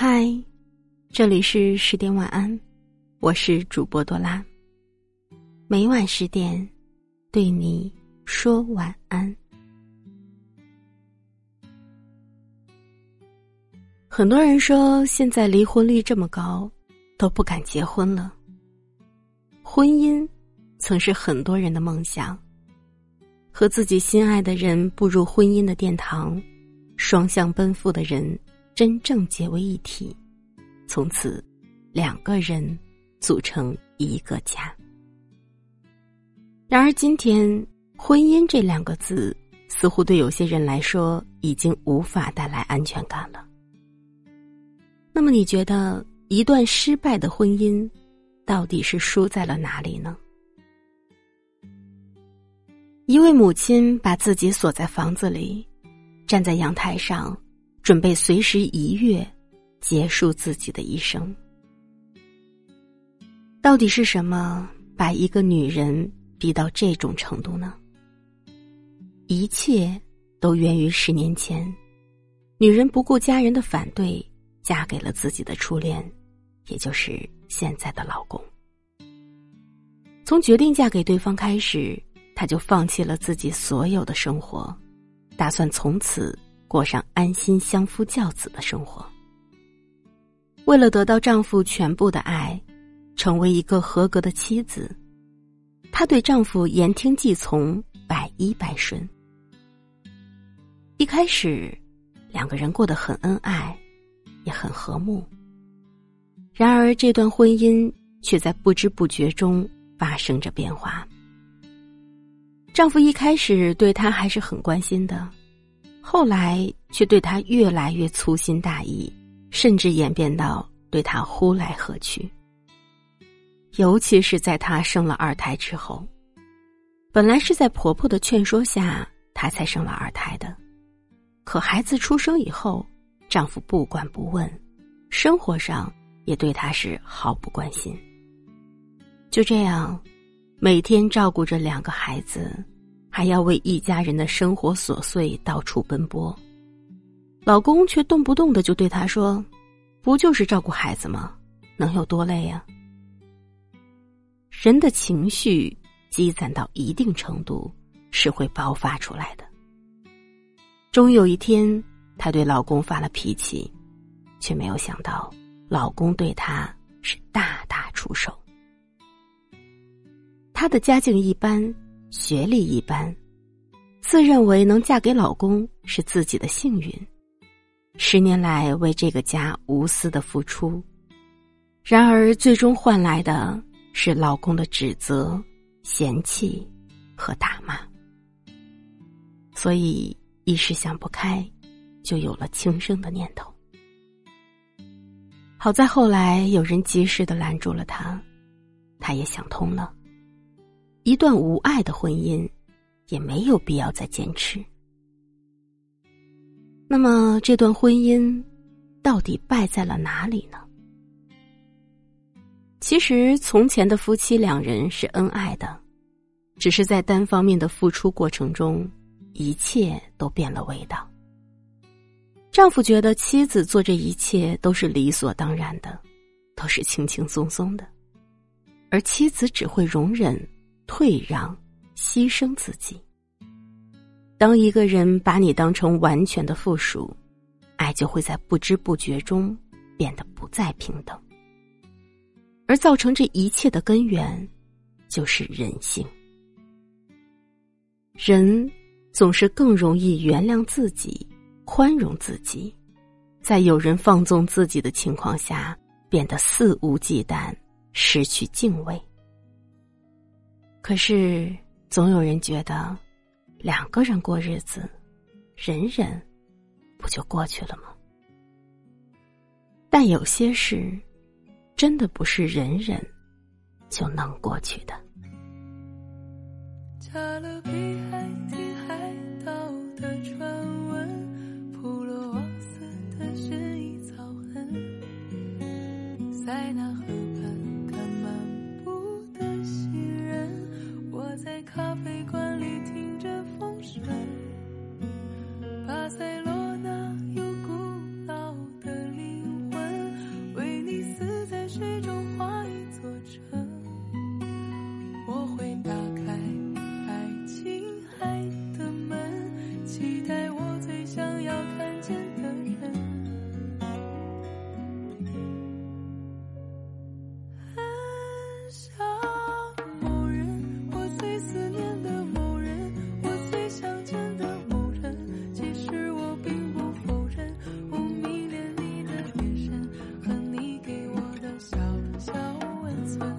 嗨，这里是十点晚安，我是主播多拉。每晚十点，对你说晚安。很多人说，现在离婚率这么高，都不敢结婚了。婚姻曾是很多人的梦想，和自己心爱的人步入婚姻的殿堂，双向奔赴的人真正结为一体，从此两个人组成一个家。然而，今天“婚姻”这两个字，似乎对有些人来说已经无法带来安全感了。那么，你觉得一段失败的婚姻，到底是输在了哪里呢？一位母亲把自己锁在房子里，站在阳台上，准备随时一跃，结束自己的一生。到底是什么把一个女人？逼到这种程度呢？一切都源于十年前，女人不顾家人的反对，嫁给了自己的初恋，也就是现在的老公。从决定嫁给对方开始，她就放弃了自己所有的生活，打算从此过上安心相夫教子的生活。为了得到丈夫全部的爱，成为一个合格的妻子。她对丈夫言听计从，百依百顺。一开始，两个人过得很恩爱，也很和睦。然而，这段婚姻却在不知不觉中发生着变化。丈夫一开始对她还是很关心的，后来却对她越来越粗心大意，甚至演变到对她呼来喝去。尤其是在她生了二胎之后，本来是在婆婆的劝说下，她才生了二胎的。可孩子出生以后，丈夫不管不问，生活上也对她是毫不关心。就这样，每天照顾着两个孩子，还要为一家人的生活琐碎到处奔波，老公却动不动的就对她说：“不就是照顾孩子吗？能有多累呀？”人的情绪积攒到一定程度是会爆发出来的。终有一天，她对老公发了脾气，却没有想到老公对她是大打出手。她的家境一般，学历一般，自认为能嫁给老公是自己的幸运，十年来为这个家无私的付出，然而最终换来的。是老公的指责、嫌弃和打骂，所以一时想不开，就有了轻生的念头。好在后来有人及时的拦住了他，他也想通了，一段无爱的婚姻也没有必要再坚持。那么这段婚姻到底败在了哪里呢？其实，从前的夫妻两人是恩爱的，只是在单方面的付出过程中，一切都变了味道。丈夫觉得妻子做这一切都是理所当然的，都是轻轻松松的，而妻子只会容忍、退让、牺牲自己。当一个人把你当成完全的附属，爱就会在不知不觉中变得不再平等。而造成这一切的根源，就是人性。人总是更容易原谅自己、宽容自己，在有人放纵自己的情况下，变得肆无忌惮、失去敬畏。可是，总有人觉得，两个人过日子，忍忍，不就过去了吗？但有些事，真的不是忍忍，就能过去的。加勒比海听海盗的传闻，普罗旺斯的薰衣草痕，塞纳河。小温存